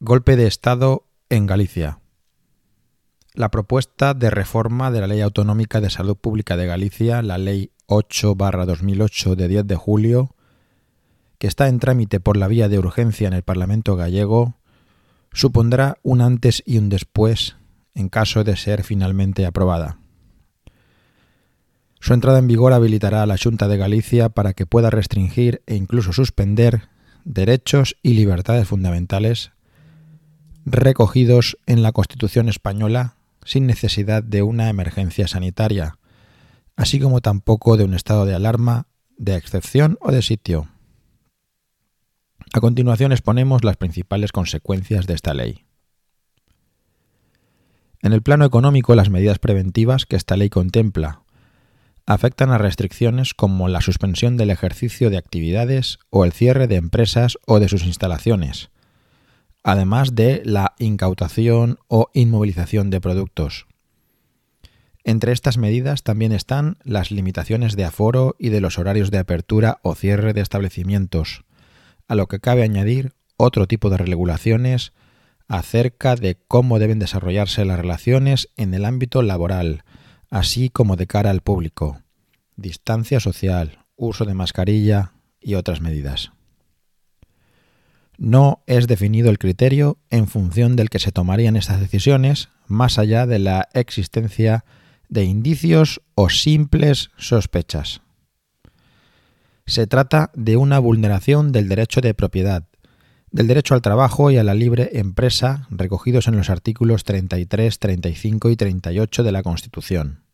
Golpe de Estado en Galicia. La propuesta de reforma de la Ley Autonómica de Salud Pública de Galicia, la Ley 8-2008 de 10 de julio, que está en trámite por la vía de urgencia en el Parlamento gallego, supondrá un antes y un después en caso de ser finalmente aprobada. Su entrada en vigor habilitará a la Junta de Galicia para que pueda restringir e incluso suspender derechos y libertades fundamentales recogidos en la Constitución española sin necesidad de una emergencia sanitaria, así como tampoco de un estado de alarma, de excepción o de sitio. A continuación exponemos las principales consecuencias de esta ley. En el plano económico, las medidas preventivas que esta ley contempla afectan a restricciones como la suspensión del ejercicio de actividades o el cierre de empresas o de sus instalaciones, además de la incautación o inmovilización de productos. Entre estas medidas también están las limitaciones de aforo y de los horarios de apertura o cierre de establecimientos, a lo que cabe añadir otro tipo de regulaciones acerca de cómo deben desarrollarse las relaciones en el ámbito laboral, así como de cara al público, distancia social, uso de mascarilla y otras medidas no es definido el criterio en función del que se tomarían estas decisiones, más allá de la existencia de indicios o simples sospechas. Se trata de una vulneración del derecho de propiedad, del derecho al trabajo y a la libre empresa recogidos en los artículos 33, 35 y 38 de la Constitución.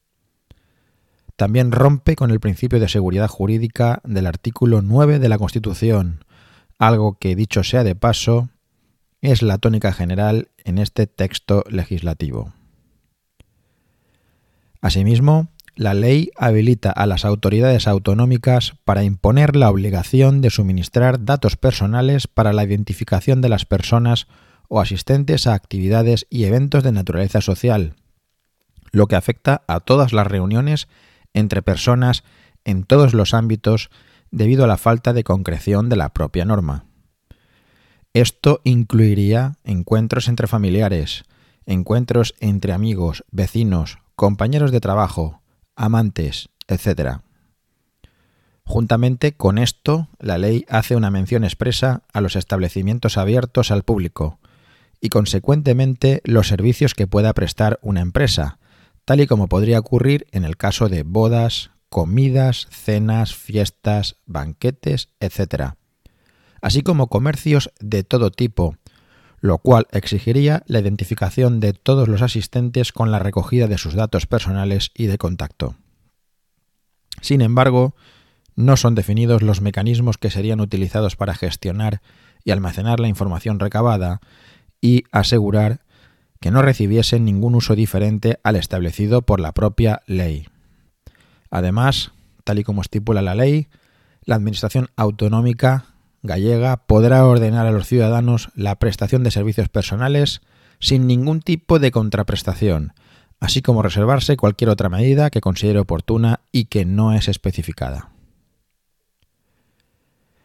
También rompe con el principio de seguridad jurídica del artículo 9 de la Constitución, algo que, dicho sea de paso, es la tónica general en este texto legislativo. Asimismo, la ley habilita a las autoridades autonómicas para imponer la obligación de suministrar datos personales para la identificación de las personas o asistentes a actividades y eventos de naturaleza social, lo que afecta a todas las reuniones entre personas en todos los ámbitos debido a la falta de concreción de la propia norma. Esto incluiría encuentros entre familiares, encuentros entre amigos, vecinos, compañeros de trabajo, amantes, etc. Juntamente con esto, la ley hace una mención expresa a los establecimientos abiertos al público y consecuentemente los servicios que pueda prestar una empresa, tal y como podría ocurrir en el caso de bodas, comidas, cenas, fiestas, banquetes, etc., así como comercios de todo tipo, lo cual exigiría la identificación de todos los asistentes con la recogida de sus datos personales y de contacto. Sin embargo, no son definidos los mecanismos que serían utilizados para gestionar y almacenar la información recabada y asegurar que no recibiesen ningún uso diferente al establecido por la propia ley. Además, tal y como estipula la ley, la Administración Autonómica gallega podrá ordenar a los ciudadanos la prestación de servicios personales sin ningún tipo de contraprestación, así como reservarse cualquier otra medida que considere oportuna y que no es especificada.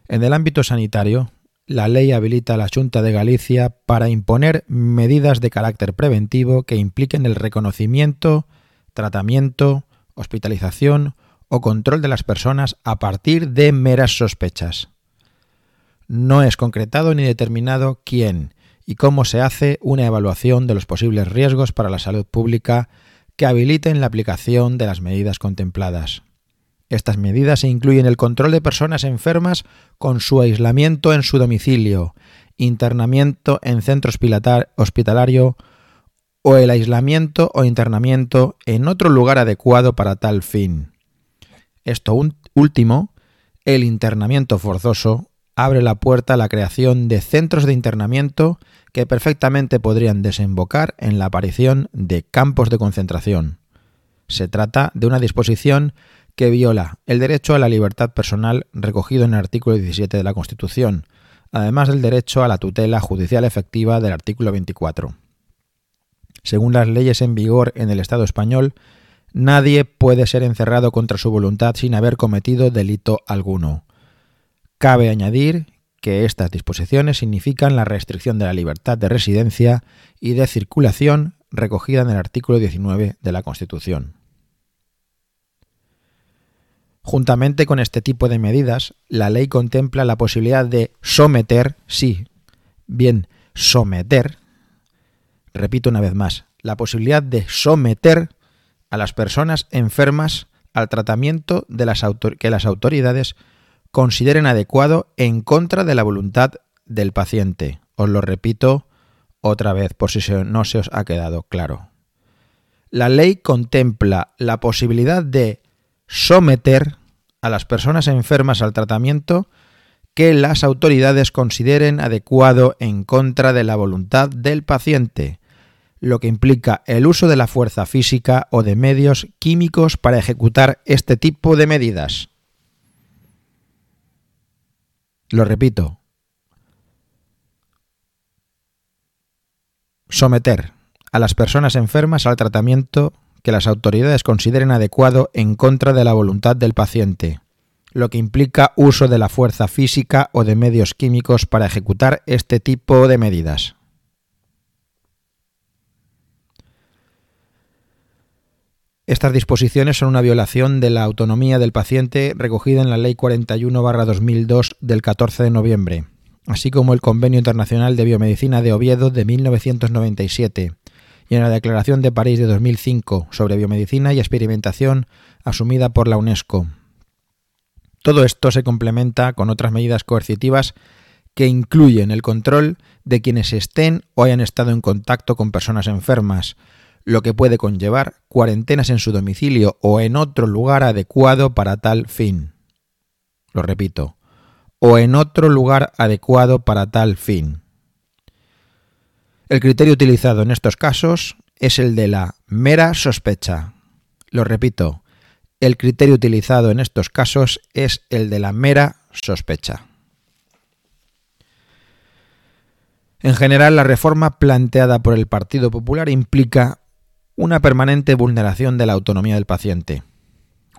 En el ámbito sanitario, la ley habilita a la Junta de Galicia para imponer medidas de carácter preventivo que impliquen el reconocimiento, tratamiento, hospitalización o control de las personas a partir de meras sospechas. No es concretado ni determinado quién y cómo se hace una evaluación de los posibles riesgos para la salud pública que habiliten la aplicación de las medidas contempladas. Estas medidas incluyen el control de personas enfermas con su aislamiento en su domicilio, internamiento en centro hospitalario o el aislamiento o internamiento en otro lugar adecuado para tal fin. Esto último, el internamiento forzoso, abre la puerta a la creación de centros de internamiento que perfectamente podrían desembocar en la aparición de campos de concentración. Se trata de una disposición que viola el derecho a la libertad personal recogido en el artículo 17 de la Constitución, además del derecho a la tutela judicial efectiva del artículo 24. Según las leyes en vigor en el Estado español, nadie puede ser encerrado contra su voluntad sin haber cometido delito alguno. Cabe añadir que estas disposiciones significan la restricción de la libertad de residencia y de circulación recogida en el artículo 19 de la Constitución. Juntamente con este tipo de medidas, la ley contempla la posibilidad de someter, sí, bien, someter, repito una vez más, la posibilidad de someter a las personas enfermas al tratamiento de las que las autoridades consideren adecuado en contra de la voluntad del paciente. Os lo repito otra vez por si no se os ha quedado claro. La ley contempla la posibilidad de someter a las personas enfermas al tratamiento que las autoridades consideren adecuado en contra de la voluntad del paciente, lo que implica el uso de la fuerza física o de medios químicos para ejecutar este tipo de medidas. Lo repito. Someter a las personas enfermas al tratamiento que las autoridades consideren adecuado en contra de la voluntad del paciente, lo que implica uso de la fuerza física o de medios químicos para ejecutar este tipo de medidas. Estas disposiciones son una violación de la autonomía del paciente recogida en la Ley 41-2002 del 14 de noviembre, así como el Convenio Internacional de Biomedicina de Oviedo de 1997 y en la Declaración de París de 2005 sobre biomedicina y experimentación asumida por la UNESCO. Todo esto se complementa con otras medidas coercitivas que incluyen el control de quienes estén o hayan estado en contacto con personas enfermas, lo que puede conllevar cuarentenas en su domicilio o en otro lugar adecuado para tal fin. Lo repito, o en otro lugar adecuado para tal fin. El criterio utilizado en estos casos es el de la mera sospecha. Lo repito, el criterio utilizado en estos casos es el de la mera sospecha. En general, la reforma planteada por el Partido Popular implica una permanente vulneración de la autonomía del paciente.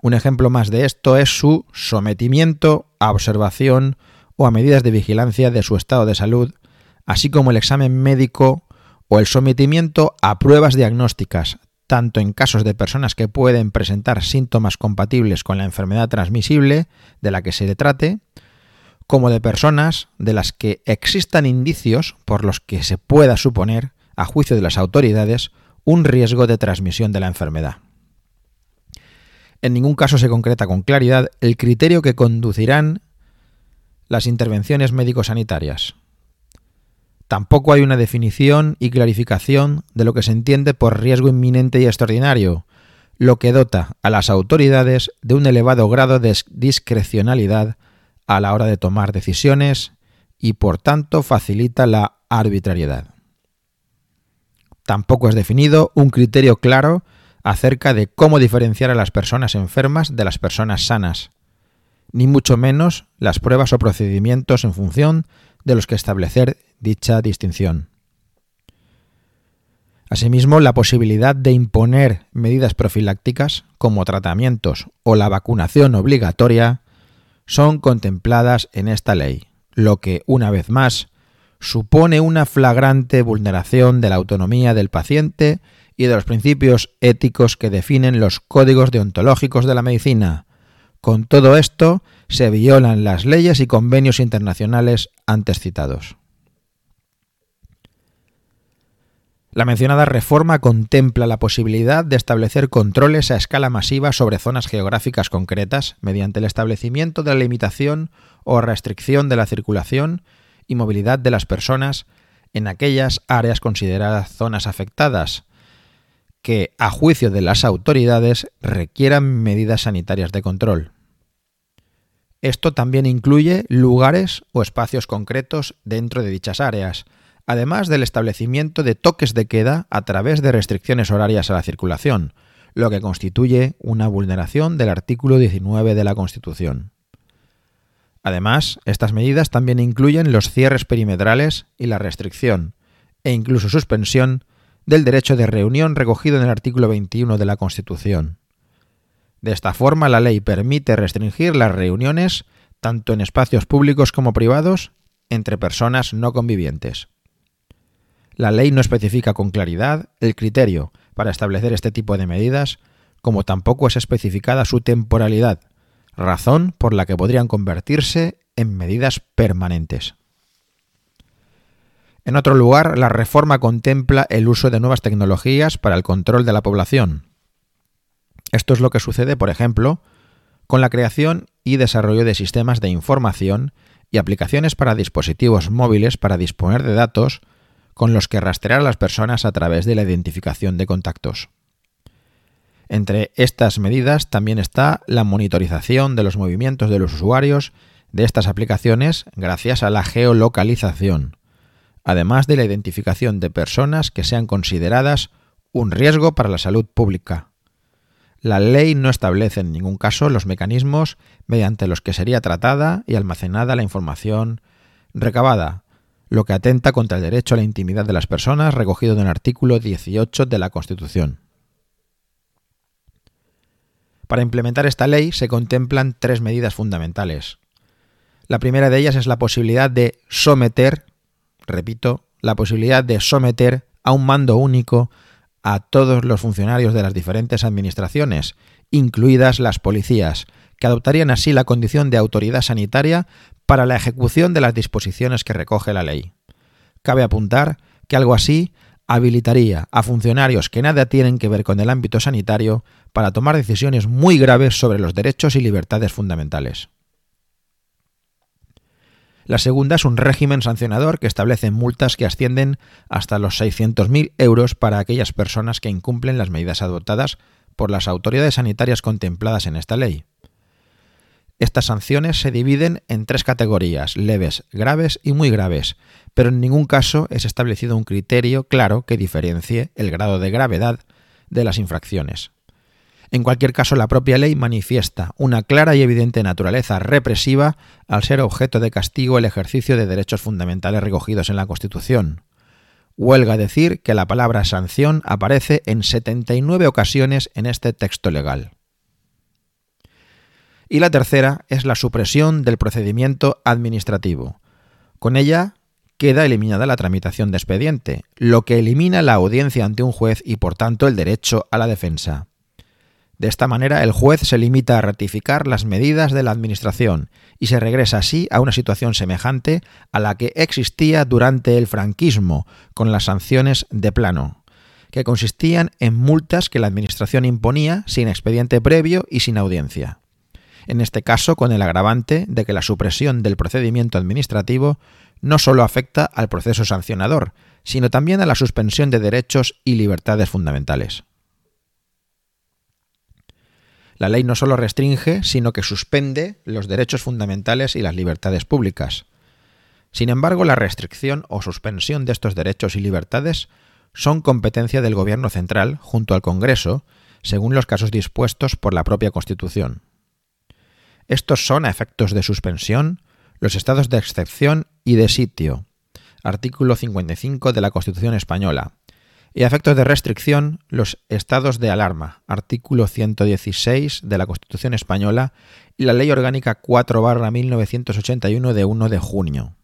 Un ejemplo más de esto es su sometimiento a observación o a medidas de vigilancia de su estado de salud, así como el examen médico o el sometimiento a pruebas diagnósticas, tanto en casos de personas que pueden presentar síntomas compatibles con la enfermedad transmisible de la que se le trate, como de personas de las que existan indicios por los que se pueda suponer, a juicio de las autoridades, un riesgo de transmisión de la enfermedad. En ningún caso se concreta con claridad el criterio que conducirán las intervenciones médico-sanitarias. Tampoco hay una definición y clarificación de lo que se entiende por riesgo inminente y extraordinario, lo que dota a las autoridades de un elevado grado de discrecionalidad a la hora de tomar decisiones y por tanto facilita la arbitrariedad. Tampoco es definido un criterio claro acerca de cómo diferenciar a las personas enfermas de las personas sanas, ni mucho menos las pruebas o procedimientos en función de los que establecer dicha distinción. Asimismo, la posibilidad de imponer medidas profilácticas como tratamientos o la vacunación obligatoria son contempladas en esta ley, lo que, una vez más, supone una flagrante vulneración de la autonomía del paciente y de los principios éticos que definen los códigos deontológicos de la medicina. Con todo esto, se violan las leyes y convenios internacionales antes citados. La mencionada reforma contempla la posibilidad de establecer controles a escala masiva sobre zonas geográficas concretas mediante el establecimiento de la limitación o restricción de la circulación y movilidad de las personas en aquellas áreas consideradas zonas afectadas, que, a juicio de las autoridades, requieran medidas sanitarias de control. Esto también incluye lugares o espacios concretos dentro de dichas áreas, además del establecimiento de toques de queda a través de restricciones horarias a la circulación, lo que constituye una vulneración del artículo 19 de la Constitución. Además, estas medidas también incluyen los cierres perimetrales y la restricción, e incluso suspensión, del derecho de reunión recogido en el artículo 21 de la Constitución. De esta forma, la ley permite restringir las reuniones tanto en espacios públicos como privados entre personas no convivientes. La ley no especifica con claridad el criterio para establecer este tipo de medidas, como tampoco es especificada su temporalidad, razón por la que podrían convertirse en medidas permanentes. En otro lugar, la reforma contempla el uso de nuevas tecnologías para el control de la población. Esto es lo que sucede, por ejemplo, con la creación y desarrollo de sistemas de información y aplicaciones para dispositivos móviles para disponer de datos con los que rastrear a las personas a través de la identificación de contactos. Entre estas medidas también está la monitorización de los movimientos de los usuarios de estas aplicaciones gracias a la geolocalización, además de la identificación de personas que sean consideradas un riesgo para la salud pública. La ley no establece en ningún caso los mecanismos mediante los que sería tratada y almacenada la información recabada, lo que atenta contra el derecho a la intimidad de las personas recogido en el artículo 18 de la Constitución. Para implementar esta ley se contemplan tres medidas fundamentales. La primera de ellas es la posibilidad de someter repito, la posibilidad de someter a un mando único a todos los funcionarios de las diferentes administraciones, incluidas las policías, que adoptarían así la condición de autoridad sanitaria para la ejecución de las disposiciones que recoge la ley. Cabe apuntar que algo así habilitaría a funcionarios que nada tienen que ver con el ámbito sanitario para tomar decisiones muy graves sobre los derechos y libertades fundamentales. La segunda es un régimen sancionador que establece multas que ascienden hasta los 600.000 euros para aquellas personas que incumplen las medidas adoptadas por las autoridades sanitarias contempladas en esta ley. Estas sanciones se dividen en tres categorías, leves, graves y muy graves, pero en ningún caso es establecido un criterio claro que diferencie el grado de gravedad de las infracciones. En cualquier caso, la propia ley manifiesta una clara y evidente naturaleza represiva al ser objeto de castigo el ejercicio de derechos fundamentales recogidos en la Constitución. Huelga decir que la palabra sanción aparece en 79 ocasiones en este texto legal. Y la tercera es la supresión del procedimiento administrativo. Con ella queda eliminada la tramitación de expediente, lo que elimina la audiencia ante un juez y por tanto el derecho a la defensa. De esta manera, el juez se limita a ratificar las medidas de la Administración y se regresa así a una situación semejante a la que existía durante el franquismo con las sanciones de plano, que consistían en multas que la Administración imponía sin expediente previo y sin audiencia. En este caso, con el agravante de que la supresión del procedimiento administrativo no solo afecta al proceso sancionador, sino también a la suspensión de derechos y libertades fundamentales. La ley no solo restringe, sino que suspende los derechos fundamentales y las libertades públicas. Sin embargo, la restricción o suspensión de estos derechos y libertades son competencia del Gobierno central junto al Congreso, según los casos dispuestos por la propia Constitución. Estos son, a efectos de suspensión, los estados de excepción y de sitio, artículo 55 de la Constitución española, y a efectos de restricción, los estados de alarma, artículo 116 de la Constitución española y la Ley Orgánica 4-1981 de 1 de junio.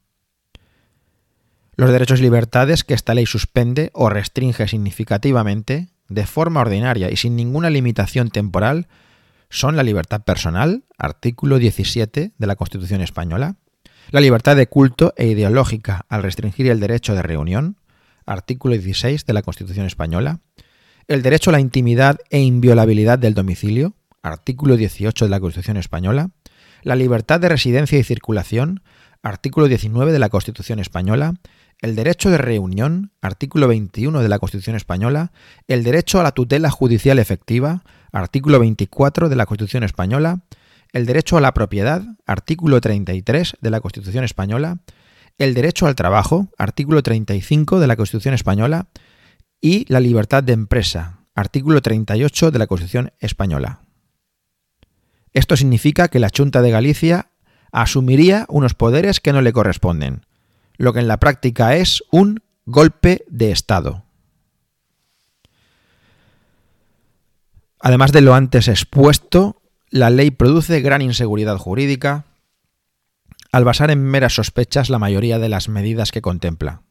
Los derechos y libertades que esta ley suspende o restringe significativamente, de forma ordinaria y sin ninguna limitación temporal, son la libertad personal, artículo 17 de la Constitución española, la libertad de culto e ideológica al restringir el derecho de reunión, artículo 16 de la Constitución española, el derecho a la intimidad e inviolabilidad del domicilio, artículo 18 de la Constitución española, la libertad de residencia y circulación, artículo 19 de la Constitución española, el derecho de reunión, artículo 21 de la Constitución española, el derecho a la tutela judicial efectiva, artículo 24 de la Constitución española, el derecho a la propiedad, artículo 33 de la Constitución española, el derecho al trabajo, artículo 35 de la Constitución española, y la libertad de empresa, artículo 38 de la Constitución española. Esto significa que la Junta de Galicia asumiría unos poderes que no le corresponden, lo que en la práctica es un golpe de Estado. Además de lo antes expuesto, la ley produce gran inseguridad jurídica, al basar en meras sospechas la mayoría de las medidas que contempla.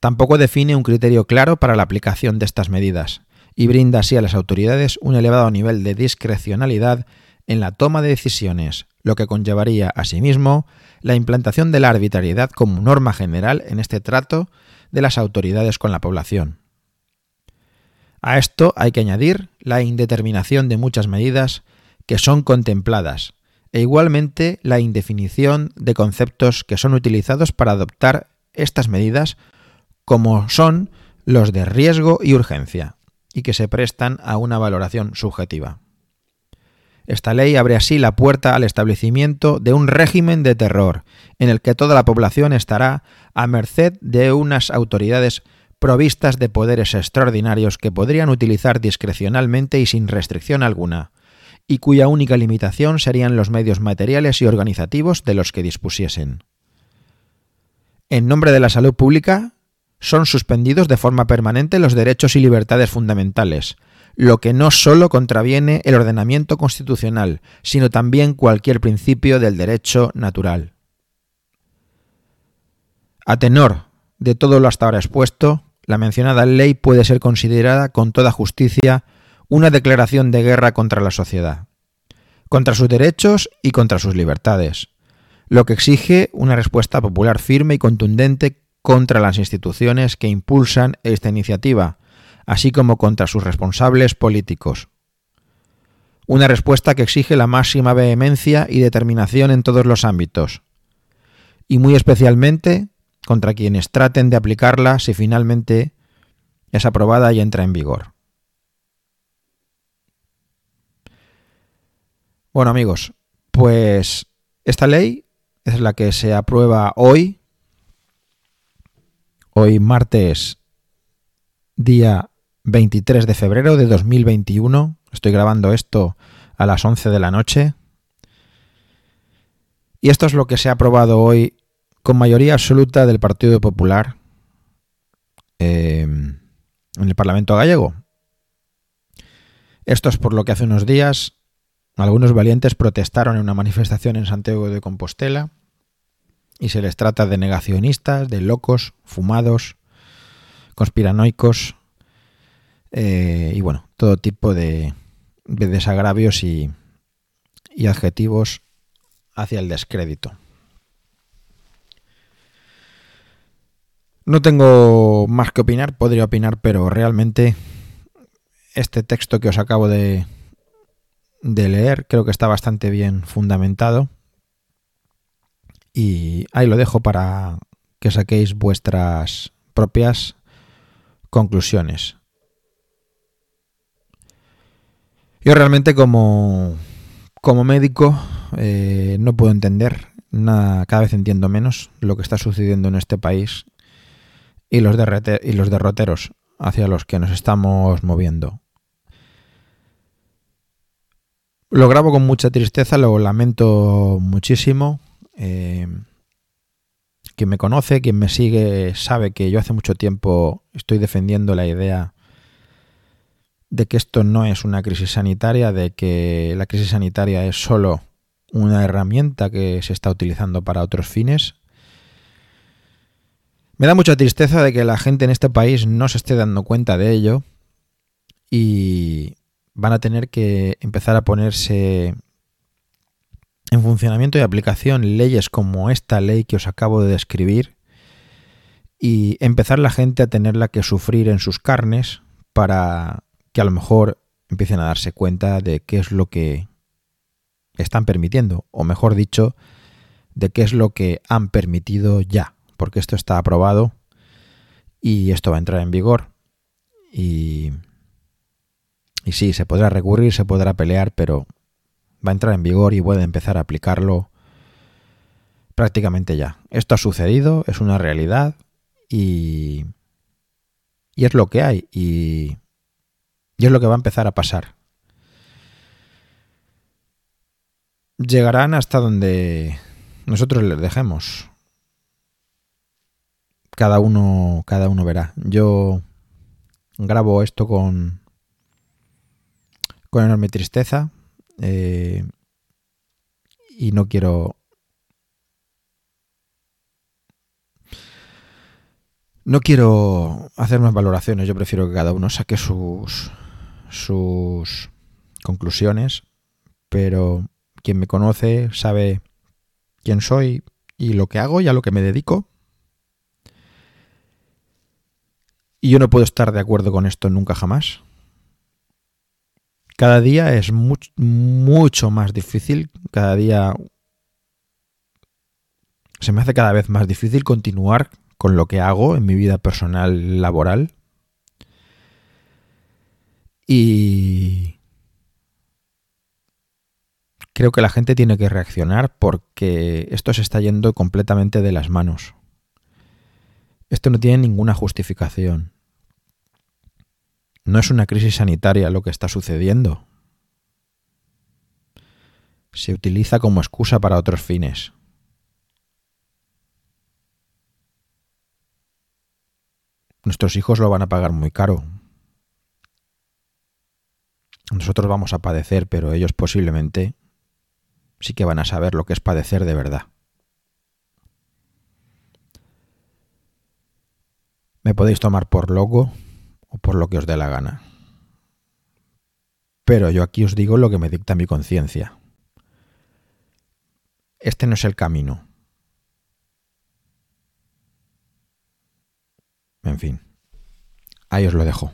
Tampoco define un criterio claro para la aplicación de estas medidas y brinda así a las autoridades un elevado nivel de discrecionalidad en la toma de decisiones, lo que conllevaría asimismo la implantación de la arbitrariedad como norma general en este trato de las autoridades con la población. A esto hay que añadir la indeterminación de muchas medidas que son contempladas e igualmente la indefinición de conceptos que son utilizados para adoptar estas medidas como son los de riesgo y urgencia, y que se prestan a una valoración subjetiva. Esta ley abre así la puerta al establecimiento de un régimen de terror, en el que toda la población estará a merced de unas autoridades provistas de poderes extraordinarios que podrían utilizar discrecionalmente y sin restricción alguna, y cuya única limitación serían los medios materiales y organizativos de los que dispusiesen. En nombre de la salud pública, son suspendidos de forma permanente los derechos y libertades fundamentales, lo que no sólo contraviene el ordenamiento constitucional, sino también cualquier principio del derecho natural. A tenor de todo lo hasta ahora expuesto, la mencionada ley puede ser considerada con toda justicia una declaración de guerra contra la sociedad, contra sus derechos y contra sus libertades, lo que exige una respuesta popular firme y contundente contra las instituciones que impulsan esta iniciativa, así como contra sus responsables políticos. Una respuesta que exige la máxima vehemencia y determinación en todos los ámbitos, y muy especialmente contra quienes traten de aplicarla si finalmente es aprobada y entra en vigor. Bueno amigos, pues esta ley es la que se aprueba hoy, hoy martes día 23 de febrero de 2021. Estoy grabando esto a las 11 de la noche. Y esto es lo que se ha aprobado hoy con mayoría absoluta del Partido Popular eh, en el Parlamento gallego. Esto es por lo que hace unos días algunos valientes protestaron en una manifestación en Santiago de Compostela y se les trata de negacionistas, de locos, fumados, conspiranoicos, eh, y bueno, todo tipo de, desagravios y, y adjetivos hacia el descrédito. No tengo más que opinar, podría opinar, pero realmente este texto que os acabo de, de, leer creo que está bastante bien fundamentado. Y ahí lo dejo para que saquéis vuestras propias conclusiones. Yo realmente como, como médico eh, no puedo entender nada, cada vez entiendo menos lo que está sucediendo en este país y los, derroteros hacia los que nos estamos moviendo. Lo grabo con mucha tristeza, lo lamento muchísimo. Eh, quien me conoce, quien me sigue, sabe que yo hace mucho tiempo estoy defendiendo la idea de que esto no es una crisis sanitaria, de que la crisis sanitaria es solo una herramienta que se está utilizando para otros fines. Me da mucha tristeza de que la gente en este país no se esté dando cuenta de ello y van a tener que empezar a ponerse en funcionamiento y aplicación leyes como esta ley que os acabo de describir y empezar la gente a tenerla que sufrir en sus carnes para que a lo mejor empiecen a darse cuenta de qué es lo que están permitiendo, o mejor dicho, de qué es lo que han permitido ya, porque esto está aprobado y esto va a entrar en vigor. Y, y sí, se podrá recurrir, se podrá pelear, pero va a entrar en vigor y puede empezar a aplicarlo prácticamente ya. Esto ha sucedido, es una realidad y, y es lo que hay. Y y es lo que va a empezar a pasar. Llegarán hasta donde nosotros les dejemos cada uno, cada uno verá. Yo grabo esto con, con enorme tristeza eh, y no quiero... No quiero hacer más valoraciones, yo prefiero que cada uno saque sus, sus conclusiones, pero quien me conoce sabe quién soy y lo que hago y a lo que me dedico. Y yo no puedo estar de acuerdo con esto nunca jamás. Cada día es mucho más difícil, cada día se me hace cada vez más difícil continuar con lo que hago en mi vida personal laboral. Y creo que la gente tiene que reaccionar porque esto se está yendo completamente de las manos. Esto no tiene ninguna justificación. No es una crisis sanitaria lo que está sucediendo. Se utiliza como excusa para otros fines. Nuestros hijos lo van a pagar muy caro. Nosotros vamos a padecer, pero ellos posiblemente sí que van a saber lo que es padecer de verdad. Me podéis tomar por loco o por lo que os dé la gana. Pero yo aquí os digo lo que me dicta mi conciencia. Este no es el camino. En fin, ahí os lo dejo.